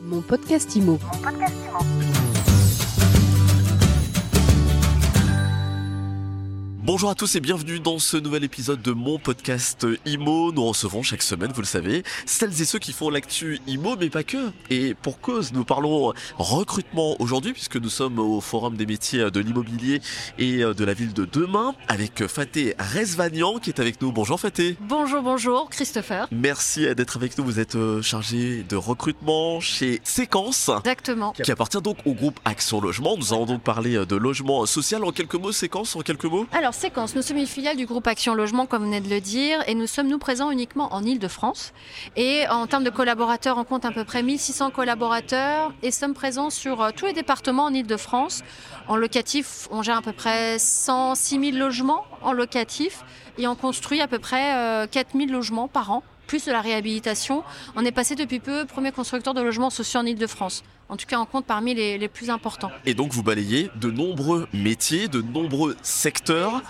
Mon podcast IMO. Bonjour à tous et bienvenue dans ce nouvel épisode de mon podcast IMO. Nous recevons chaque semaine, vous le savez, celles et ceux qui font l'actu IMO, mais pas que. Et pour cause, nous parlons recrutement aujourd'hui, puisque nous sommes au Forum des métiers de l'immobilier et de la ville de demain, avec Faté Resvagnan qui est avec nous. Bonjour Faté. Bonjour, bonjour, Christopher. Merci d'être avec nous. Vous êtes chargé de recrutement chez Séquence. Exactement. Qui appartient donc au groupe Action Logement. Nous allons donc parler de logement social. En quelques mots, Séquence, en quelques mots? Alors, Nous sommes une filiale du groupe Action Logement, comme vous venez de le dire, et nous sommes nous présents uniquement en Ile-de-France. Et en termes de collaborateurs, on compte à peu près 1600 collaborateurs et sommes présents sur euh, tous les départements en Ile-de-France. En locatif, on gère à peu près 106 000 logements en locatif et on construit à peu près 4000 logements par an plus de la réhabilitation. On est passé depuis peu premier constructeur de logements sociaux en Ile-de-France. En tout cas, on compte parmi les, les, plus importants. Et donc, vous balayez de nombreux métiers, de nombreux secteurs.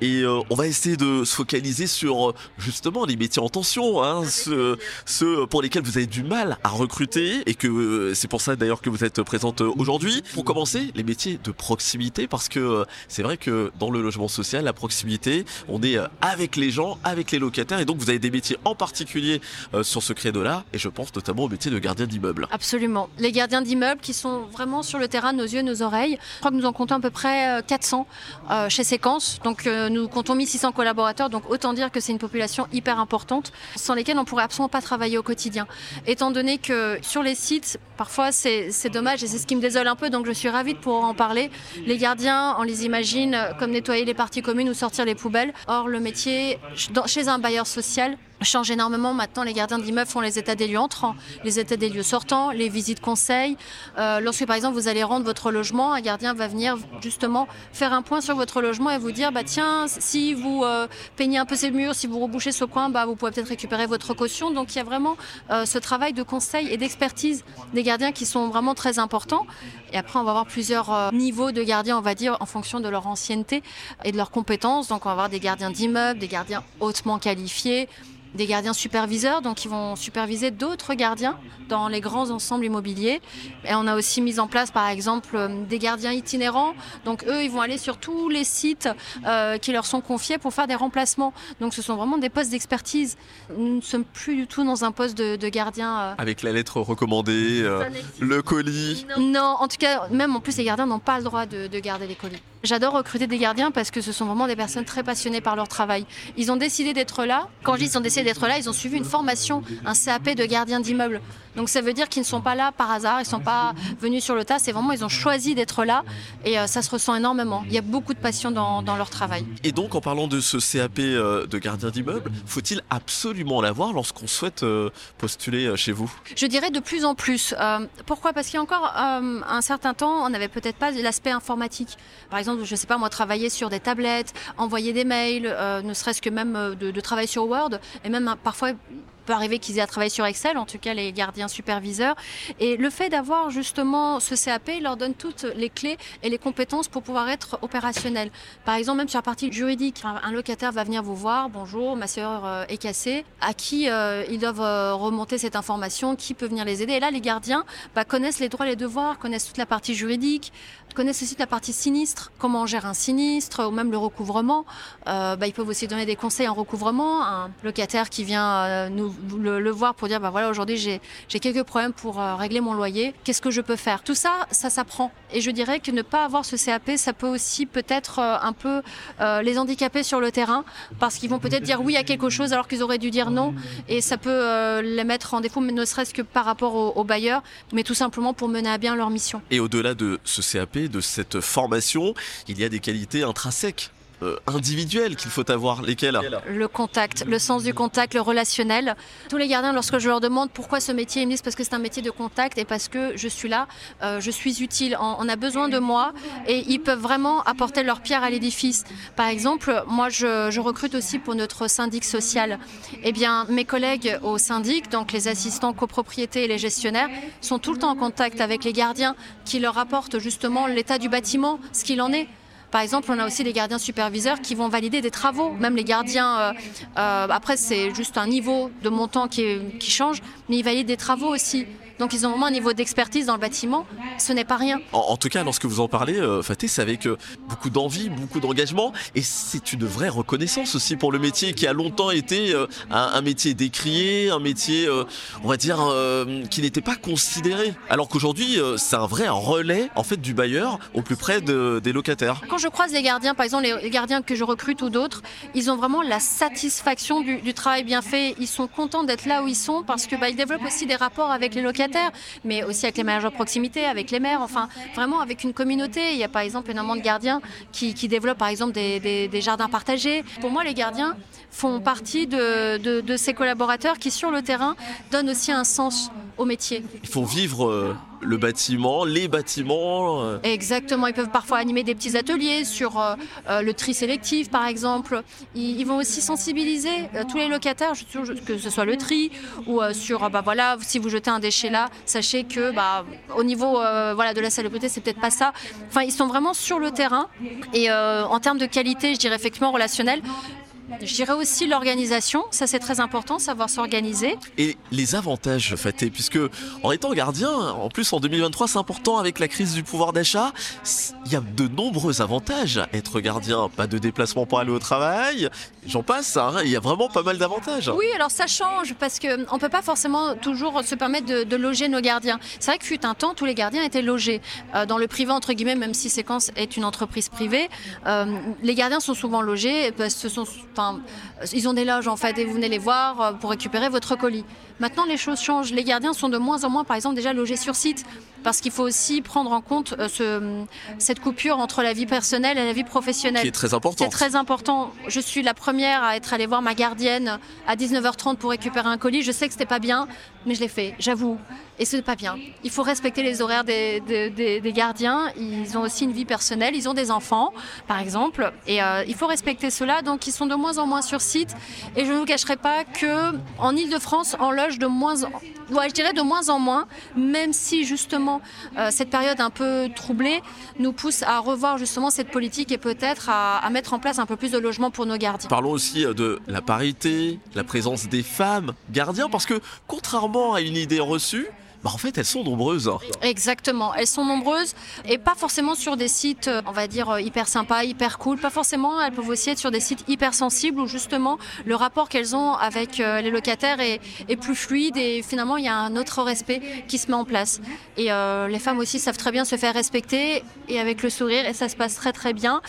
Et euh, on va essayer de se focaliser sur justement les métiers en tension, hein, ceux, ceux, pour lesquels vous avez du mal à recruter. Et que euh, c'est pour ça d'ailleurs que vous êtes présente aujourd'hui. Pour commencer, les métiers de proximité, parce que euh, c'est vrai que dans le logement social, la proximité, on est avec les gens, avec les locataires. Et donc, vous avez des métiers en particulier sur ce créneau-là. Et je pense notamment au métier de gardien d'immeuble. Absolument. Les gardiens d'immeubles qui sont vraiment sur le terrain, nos yeux, nos oreilles. Je crois que nous en comptons à peu près 400 euh, chez Séquence. Donc euh, nous comptons 1600 collaborateurs. Donc autant dire que c'est une population hyper importante sans lesquelles on pourrait absolument pas travailler au quotidien. Étant donné que sur les sites, parfois c'est dommage et c'est ce qui me désole un peu. Donc je suis ravie de pouvoir en parler. Les gardiens, on les imagine comme nettoyer les parties communes ou sortir les poubelles. Or le métier chez un bailleur social change énormément. Maintenant, les gardiens d'immeubles font les états des lieux entrants, les états des lieux sortants, les visites conseils. Euh, lorsque, par exemple, vous allez rendre votre logement, un gardien va venir justement faire un point sur votre logement et vous dire, bah tiens, si vous euh, peignez un peu ces murs, si vous rebouchez ce coin, bah vous pouvez peut-être récupérer votre caution. Donc, il y a vraiment euh, ce travail de conseil et d'expertise des gardiens qui sont vraiment très importants. Et après, on va avoir plusieurs niveaux de gardiens, on va dire, en fonction de leur ancienneté et de leurs compétences. Donc, on va avoir des gardiens d'immeubles, des gardiens hautement qualifiés des gardiens superviseurs, donc ils vont superviser d'autres gardiens dans les grands ensembles immobiliers. Et on a aussi mis en place, par exemple, des gardiens itinérants. Donc eux, ils vont aller sur tous les sites euh, qui leur sont confiés pour faire des remplacements. Donc ce sont vraiment des postes d'expertise. Nous ne sommes plus du tout dans un poste de, de gardien. Euh... Avec la lettre recommandée, euh, le colis. Non. non. en tout cas, même en plus, les gardiens n'ont pas le droit de, de garder les colis. J'adore recruter des gardiens parce que ce sont vraiment des personnes très passionnées par leur travail. Ils ont décidé d'être là. Quand je dis ils ont décidé d'être là, ils ont suivi une formation, un CAP de gardien d'immeuble. Donc ça veut dire qu'ils ne sont pas là par hasard, ils ne sont pas venus sur le tas, c'est vraiment ils ont choisi d'être là et euh, ça se ressent énormément. Il y a beaucoup de passion dans, dans, leur travail. Et donc en parlant de ce CAP euh, de gardien d'immeuble, faut-il absolument l'avoir lorsqu'on souhaite euh, postuler chez vous? Je dirais de plus en plus. Euh, pourquoi? Parce qu'il y a encore euh, un certain temps, on n'avait peut-être pas l'aspect informatique. Par exemple, je ne sais pas moi, travailler sur des tablettes, envoyer des mails, euh, ne serait-ce que même de, de travailler sur Word et même parfois peut arriver qu'ils aient à travailler sur Excel, en tout cas les gardiens superviseurs. Et le fait d'avoir justement ce CAP leur donne toutes les clés et les compétences pour pouvoir être opérationnel. Par exemple, même sur la partie juridique, un locataire va venir vous voir, bonjour, ma sœur est cassée, à qui euh, ils doivent remonter cette information, qui peut venir les aider. Et là, les gardiens bah, connaissent les droits et les devoirs, connaissent toute la partie juridique, connaissent aussi la partie sinistre, comment on gère un sinistre, ou même le recouvrement. Euh, bah, ils peuvent aussi donner des conseils en recouvrement. Un locataire qui vient euh, nous le, voir pour dire bah voilà aujourd'hui j'ai quelques problèmes pour euh, régler mon loyer. Qu'est-ce que je peux faire? Tout ça ça s'apprend. Et je dirais que ne pas avoir ce CAP ça peut aussi peut-être euh, un peu euh, les handicaper sur le terrain parce qu'ils vont peut-être dire oui à quelque chose alors qu'ils auraient dû dire non. Et ça peut les mettre en défaut mais ne serait-ce que par rapport aux au bailleurs mais tout simplement pour mener à bien leur mission. Et au-delà de ce CAP de cette formation il y a des qualités intrinsèques euh, individuelles qu'il faut avoir Lesquelles Le contact, le sens du contact, le relationnel. Tous les gardiens, lorsque je leur demande pourquoi ce métier, ils me disent parce que c'est un métier de contact et parce que je suis là, euh, je suis utile, on, on, a besoin de moi et ils peuvent vraiment apporter leur pierre à l'édifice. Par exemple, moi je, je, recrute aussi pour notre syndic social. Eh bien, mes collègues au syndic, donc les assistants copropriétés et les gestionnaires, sont tout le temps en contact avec les gardiens qui leur apportent justement l'état du bâtiment, ce qu'il en est. Par exemple, on a aussi les gardiens superviseurs qui vont valider des travaux. Même les gardiens, euh, euh, après c'est juste un niveau de montant qui, est, qui, change, mais ils valident des travaux aussi. Donc ils ont vraiment un niveau d'expertise dans le bâtiment. Ce n'est pas rien. En, tout cas, lorsque vous en parlez, euh, Faté, c'est avec euh, beaucoup d'envie, beaucoup d'engagement. Et c'est une vraie reconnaissance aussi pour le métier qui a longtemps été euh, un, métier décrié, un métier, on va dire, qui n'était pas considéré. Alors qu'aujourd'hui, c'est un vrai relais en fait du bailleur au plus près des locataires. Quand je croise les gardiens, par exemple les gardiens que je recrute ou d'autres, ils ont vraiment la satisfaction du, travail bien fait. Ils sont contents d'être là où ils sont parce que bah, ils développent aussi des rapports avec les locataires, mais aussi avec les managers de proximité, avec les maires, enfin vraiment avec une communauté. Il y a par exemple énormément de gardiens qui, développent par exemple des, jardins partagés. Pour moi, les gardiens font partie de, de ces collaborateurs qui sur le terrain donnent aussi un sens au métier. Il faut vivre euh, le bâtiment, les bâtiments. Euh. Exactement, ils peuvent parfois animer des petits ateliers sur euh, le tri sélectif par exemple. Ils, vont aussi sensibiliser tous les locataires, que ce soit le tri ou sur, bah voilà, si vous jetez un déchet là, sachez que bah, au niveau voilà, de la salubrité, c'est peut-être pas ça. Enfin, ils sont vraiment sur le terrain et en termes de qualité, je dirais effectivement relationnelle, je dirais aussi l'organisation, ça c'est très important, savoir s'organiser. Et les avantages, Faté, puisque en étant gardien, en plus en 2023 c'est important avec la crise du pouvoir d'achat, il y a de nombreux avantages à être gardien. Pas de déplacement pour aller au travail, j'en passe, hein, il y a vraiment pas mal d'avantages. Oui, alors ça change parce qu'on ne peut pas forcément toujours se permettre de, loger nos gardiens. C'est vrai que fut un temps, tous les gardiens étaient logés. Euh, dans le privé, entre guillemets, même si Séquence est une entreprise privée, euh, les gardiens sont souvent logés parce que ce sont ils ont des loges en fait et vous venez les voir euh, pour récupérer votre colis. Maintenant, les choses changent. Les gardiens sont de moins en moins, par exemple, déjà logés sur site parce qu'il faut aussi prendre en compte euh, ce, cette coupure entre la vie personnelle et la vie professionnelle. Qui est très important. C'est très important. Je suis la première à être allée voir ma gardienne à 19h30 pour récupérer un colis. Je sais que c'était pas bien, mais je l'ai fait, j'avoue. Et ce n'est pas bien. Il faut respecter les horaires des, des, gardiens. Ils ont aussi une vie personnelle. Ils ont des enfants, par exemple. Et euh, il faut respecter cela. Donc, ils sont de moins en moins sur site. Et je ne vous cacherai pas que en Ile-de-France, on de moins en je dirais de moins en moins, même si justement euh, cette période un peu troublée nous pousse à revoir justement cette politique et peut-être à, à, mettre en place un peu plus de logements pour nos gardiens. Parlons aussi euh, de la parité, la présence des femmes gardiens, parce que contrairement à une idée reçue, bah, en fait, elles sont nombreuses. Exactement, elles sont nombreuses et pas forcément sur des sites, euh, on va dire, euh, hyper sympas, hyper cool. Pas forcément, elles peuvent aussi être sur des sites hyper sensibles où justement le rapport qu'elles ont avec euh, les locataires est, plus fluide et finalement il y a un autre respect qui se met en place. Et les femmes aussi savent très bien se faire respecter et avec le sourire et ça se passe très très bien.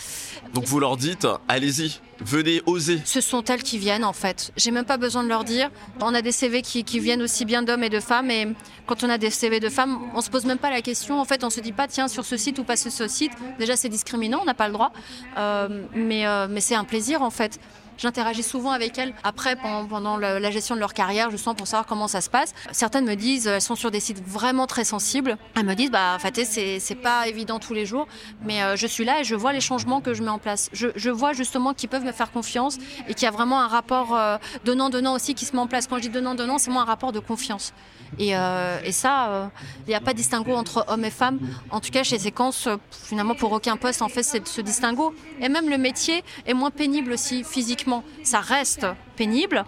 Donc vous leur dites, allez-y, venez oser. Ce sont elles qui viennent en fait. J'ai même pas besoin de leur dire. On a des CV qui, viennent aussi bien d'hommes et de femmes et quand on a des CV de femmes, on se pose même pas la question. En fait, on se dit pas tiens sur ce site ou pas sur ce site. Déjà c'est discriminant, on n'a pas le droit. Euh, mais euh, mais c'est un plaisir en fait. J'interagis souvent avec elles après, pendant, la gestion de leur carrière, je sens pour savoir comment ça se passe. Certaines me disent, elles sont sur des sites vraiment très sensibles. Elles me disent, bah, Faté, c'est pas évident tous les jours, mais euh, je suis là et je vois les changements que je mets en place. Je, vois justement qu'ils peuvent me faire confiance et qu'il y a vraiment un rapport euh, donnant-donnant aussi qui se met en place. Quand je dis donnant-donnant, c'est moi un rapport de confiance. Et, euh, et ça, il n'y a pas de distinguo entre hommes et femmes. En tout cas, chez Séquence, finalement, pour aucun poste, en fait, c'est ce distinguo. Et même le métier est moins pénible aussi physiquement ça reste pénible,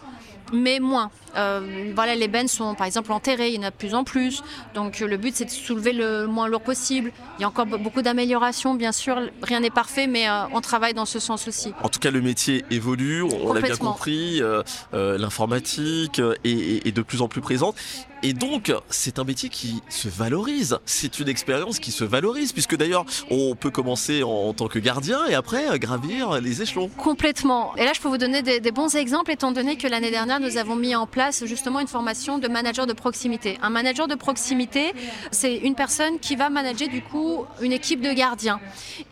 mais moins. Euh, voilà, les bennes sont par exemple enterrées, il y en a de plus en plus. Donc le but c'est de soulever le moins lourd possible. Il y a encore beaucoup d'améliorations, bien sûr. Rien n'est parfait, mais euh, on travaille dans ce sens aussi. En tout cas, le métier évolue, on l'a bien compris. Euh, l'informatique est, de plus en plus présente. Et donc, c'est un métier qui se valorise. C'est une expérience qui se valorise, puisque d'ailleurs, on peut commencer en, tant que gardien et après gravir les échelons. Complètement. Et là, je peux vous donner des, des bons exemples, étant donné que l'année dernière, nous avons mis en place justement une formation de manager de proximité. Un manager de proximité, c'est une personne qui va manager du coup une équipe de gardiens.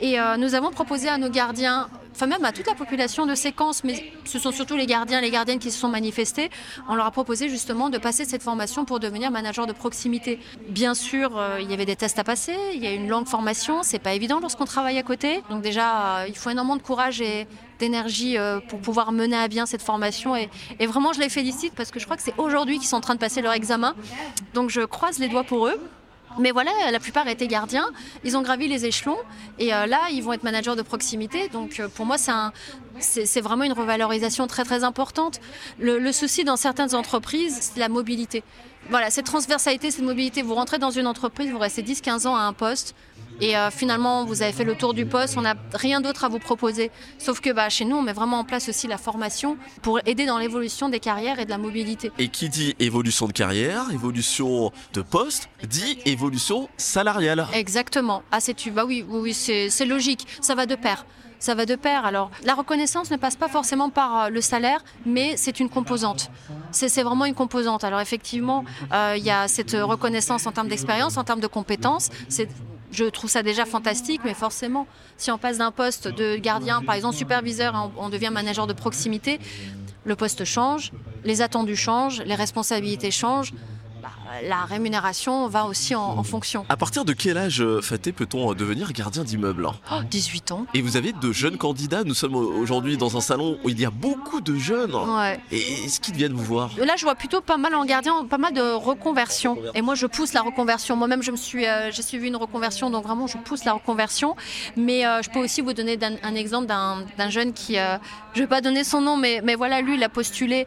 Et euh, nous avons proposé à nos gardiens enfin même à toute la population de séquence, mais ce sont surtout les gardiens, les gardiennes qui se sont manifestés. On leur a proposé justement de passer cette formation pour devenir manager de proximité. Bien sûr, euh, il y avait des tests à passer, il y a une longue formation, c'est pas évident lorsqu'on travaille à côté. Donc déjà, euh, il faut énormément de courage et d'énergie euh, pour pouvoir mener à bien cette formation. Et, vraiment, je les félicite parce que je crois que c'est aujourd'hui qu'ils sont en train de passer leur examen. Donc je croise les doigts pour eux. Mais voilà, la plupart étaient gardiens. Ils ont gravi les échelons et euh, là, ils vont être managers de proximité. Donc euh, pour moi, c'est un, c'est vraiment une revalorisation très très importante. Le, le souci dans certaines entreprises, c'est la mobilité. Voilà, cette transversalité, cette mobilité, vous rentrez dans une entreprise, vous restez 10-15 ans à un poste, et euh, finalement, vous avez fait le tour du poste, on n'a rien d'autre à vous proposer. Sauf que bah, chez nous, on met vraiment en place aussi la formation pour aider dans l'évolution des carrières et de la mobilité. Et qui dit évolution de carrière, évolution de poste, dit évolution salariale. Exactement. Ah, c'est tu. Bah oui, oui, oui c'est logique. Ça va de pair ça va de pair. Alors, la reconnaissance ne passe pas forcément par euh, le salaire, mais c'est une composante. C'est vraiment une composante. Alors, effectivement, euh, il y a cette reconnaissance en termes d'expérience, en termes de compétences. Je trouve ça déjà fantastique, mais forcément, si on passe d'un poste de gardien, par exemple superviseur, on devient manager de proximité, le poste change, les attendus changent, les responsabilités changent la rémunération va aussi en, fonction. À partir de quel âge, euh, Faté, peut-on euh, devenir gardien d'immeuble 18 ans. Et vous avez de jeunes candidats? Nous sommes aujourd'hui dans un salon où il y a beaucoup de jeunes. Ouais. Et est-ce qu'ils viennent vous voir? Là, je vois plutôt pas mal en gardien, pas mal de reconversion. Et moi, je pousse la reconversion. Moi-même, je me suis, euh, j'ai suivi une reconversion, donc vraiment, je pousse la reconversion. Mais je peux aussi vous donner un, exemple d'un jeune qui, je vais pas donner son nom, mais, mais voilà, lui, il a postulé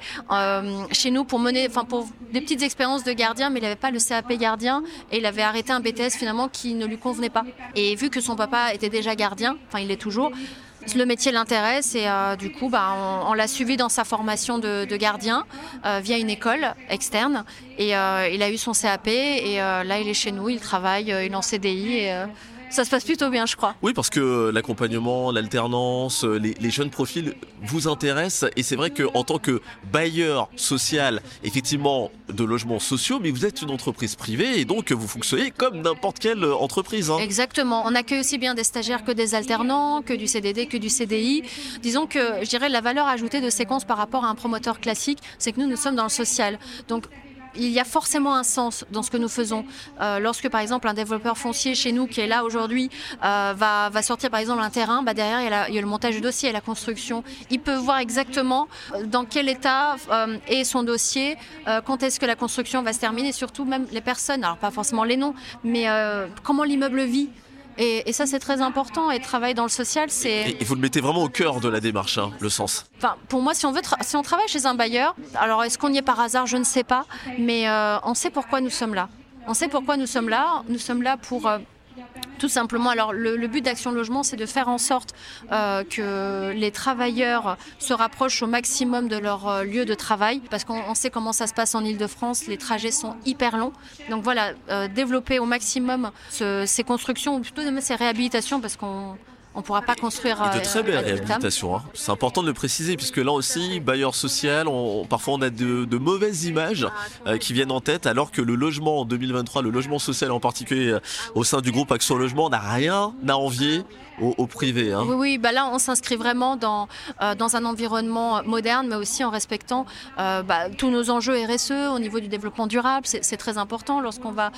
chez nous pour mener, enfin, pour des petites expériences de gardien, mais il n'avait pas le CAP gardien et il avait arrêté un BTS finalement qui ne lui convenait pas. Et vu que son papa était déjà gardien, enfin il est toujours, le métier l'intéresse et euh, du coup bah, on, l'a suivi dans sa formation de, gardien euh, via une école externe et euh, il a eu son CAP et là il est chez nous, il travaille, il est en CDI et ça se passe plutôt bien, je crois. Oui, parce que l'accompagnement, l'alternance, les, jeunes profils vous intéressent. Et c'est vrai qu'en tant que bailleur social, effectivement, de logements sociaux, mais vous êtes une entreprise privée et donc vous fonctionnez comme n'importe quelle entreprise. Hein. Exactement. On accueille aussi bien des stagiaires que des alternants, que du CDD, que du CDI. Disons que, je dirais, la valeur ajoutée de séquence par rapport à un promoteur classique, c'est que nous, nous sommes dans le social. Donc, il y a forcément un sens dans ce que nous faisons. Euh, lorsque par exemple un développeur foncier chez nous qui est là aujourd'hui euh, va, sortir par exemple un terrain, bah derrière il y, a le montage du dossier et la construction. Il peut voir exactement euh, dans quel état est son dossier, quand est-ce que la construction va se terminer, surtout même les personnes, alors pas forcément les noms, mais comment l'immeuble vit. Et, ça, c'est très important. Et travailler dans le social, c'est. Et, vous le mettez vraiment au cœur de la démarche, hein, le sens. Enfin, pour moi, si on veut, si on travaille chez un bailleur, alors est-ce qu'on y est par hasard Je ne sais pas, mais euh, on sait pourquoi nous sommes là. On sait pourquoi nous sommes là. Nous sommes là pour euh, tout simplement, alors le, but d'Action Logement, c'est de faire en sorte euh, que les travailleurs se rapprochent au maximum de leur euh, lieu de travail, parce qu'on sait comment ça se passe en Ile-de-France, les trajets sont hyper longs. Donc voilà, euh, développer au maximum ces constructions, ou plutôt ces réhabilitations, parce qu'on on ne pourra pas construire. de euh, très belles réhabilitations. Hein. C'est important de le préciser, puisque là aussi, bailleur social, parfois on a de, mauvaises images euh, qui viennent en tête, alors que le logement en 2023, le logement social en particulier euh, au sein du groupe Action Logement, n'a rien à envier au, privé. Hein. Oui, oui bah là on s'inscrit vraiment dans, dans un environnement moderne, mais aussi en respectant bah, tous nos enjeux RSE au niveau du développement durable. C'est très important lorsqu'on va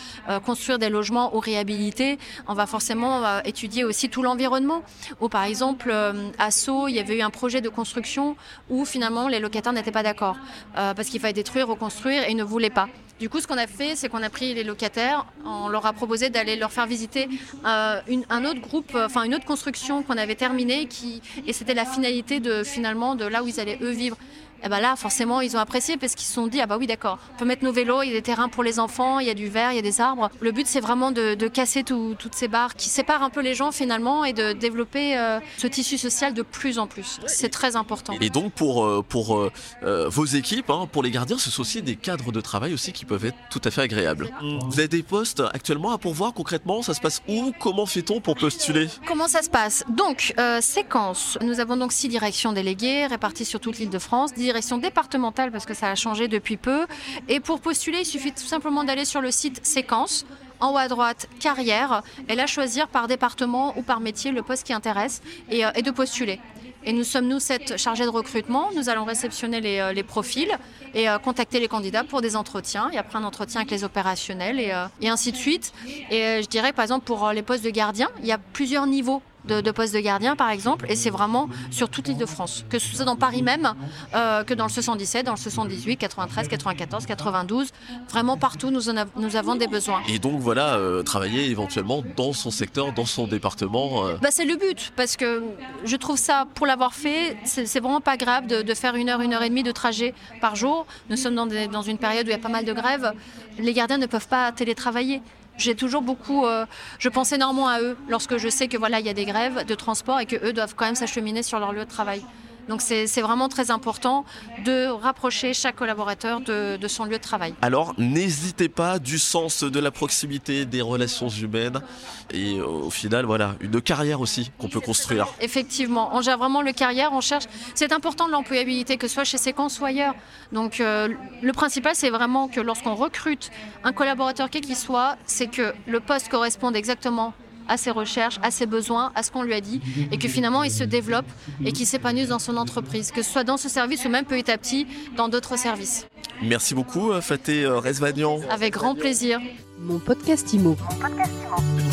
construire des logements ou réhabiliter. On va forcément étudier aussi tout l'environnement où par exemple euh, à Sceaux, il y avait eu un projet de construction où finalement les locataires n'étaient pas d'accord euh, parce qu'il fallait détruire, reconstruire et ils ne voulaient pas. Du coup, ce qu'on a fait, c'est qu'on a pris les locataires, on leur a proposé d'aller leur faire visiter euh, un autre groupe, enfin une autre construction qu'on avait terminée, qui, et c'était la finalité de finalement de là où ils allaient eux vivre et eh ben là, forcément, ils ont apprécié parce qu'ils se sont dit ah bah oui, d'accord, on peut mettre nos vélos, il y a des terrains pour les enfants, il y a du verre, il y a des arbres. Le but, c'est vraiment de, casser toutes ces barres qui séparent un peu les gens finalement et de développer euh, ce tissu social de plus en plus. C'est très important. Et donc pour euh, pour euh, vos équipes, hein, pour les gardiens, ce sont aussi des cadres de travail aussi qui peuvent être tout à fait agréables. Vous avez des postes actuellement à pourvoir concrètement? Ça se passe où? Comment fait-on pour postuler? Comment ça se passe? Donc séquence. Nous avons donc six directions déléguées réparties sur toute l'île de France direction départementale parce que ça a changé depuis peu. Et pour postuler, il suffit tout simplement d'aller sur le site Séquence en haut à droite, carrière, et là choisir par département ou par métier le poste qui intéresse et, euh, de postuler. Et nous sommes, nous, cette chargée de recrutement. Nous allons réceptionner les, euh, profils et euh, contacter les candidats pour des entretiens. Et après un entretien avec les opérationnels et, et ainsi de suite. Et je dirais, par exemple, pour les postes de gardien, il y a plusieurs niveaux de, postes de gardien, par exemple, et c'est vraiment sur toute l'île de France, que ce soit dans Paris même, euh, que dans le 77, dans le 78, 93, 94, 92, vraiment partout, nous, nous avons des besoins. Et donc voilà, euh, travailler éventuellement dans son secteur, dans son département. Bah, c'est le but, parce que je trouve ça, pour l'avoir fait, c'est vraiment pas grave de, faire une heure, une heure et demie de trajet par jour. Nous sommes dans, dans une période où il y a pas mal de grèves. Les gardiens ne peuvent pas télétravailler j'ai toujours beaucoup, euh, je pense énormément à eux lorsque je sais que voilà il y a des grèves de transport et que eux doivent quand même s'acheminer sur leur lieu de travail. Donc c'est vraiment très important de rapprocher chaque collaborateur de, son lieu de travail. Alors n'hésitez pas du sens de la proximité des relations humaines et euh, au final voilà une carrière aussi qu'on peut construire. Effectivement, on gère vraiment le carrière, on cherche. C'est important de l'employabilité que ce soit chez Séquence ou ailleurs. Donc euh, le principal c'est vraiment que lorsqu'on recrute un collaborateur quel qu'il soit, c'est que le poste corresponde exactement à ses recherches, à ses besoins, à ce qu'on lui a dit, et que finalement il se développe et qu'il s'épanouisse dans son entreprise, que ce soit dans ce service ou même petit à petit dans d'autres services. Merci beaucoup euh, Faté euh, Resvagnan. Avec grand plaisir. Mon podcast Mon podcast Imo.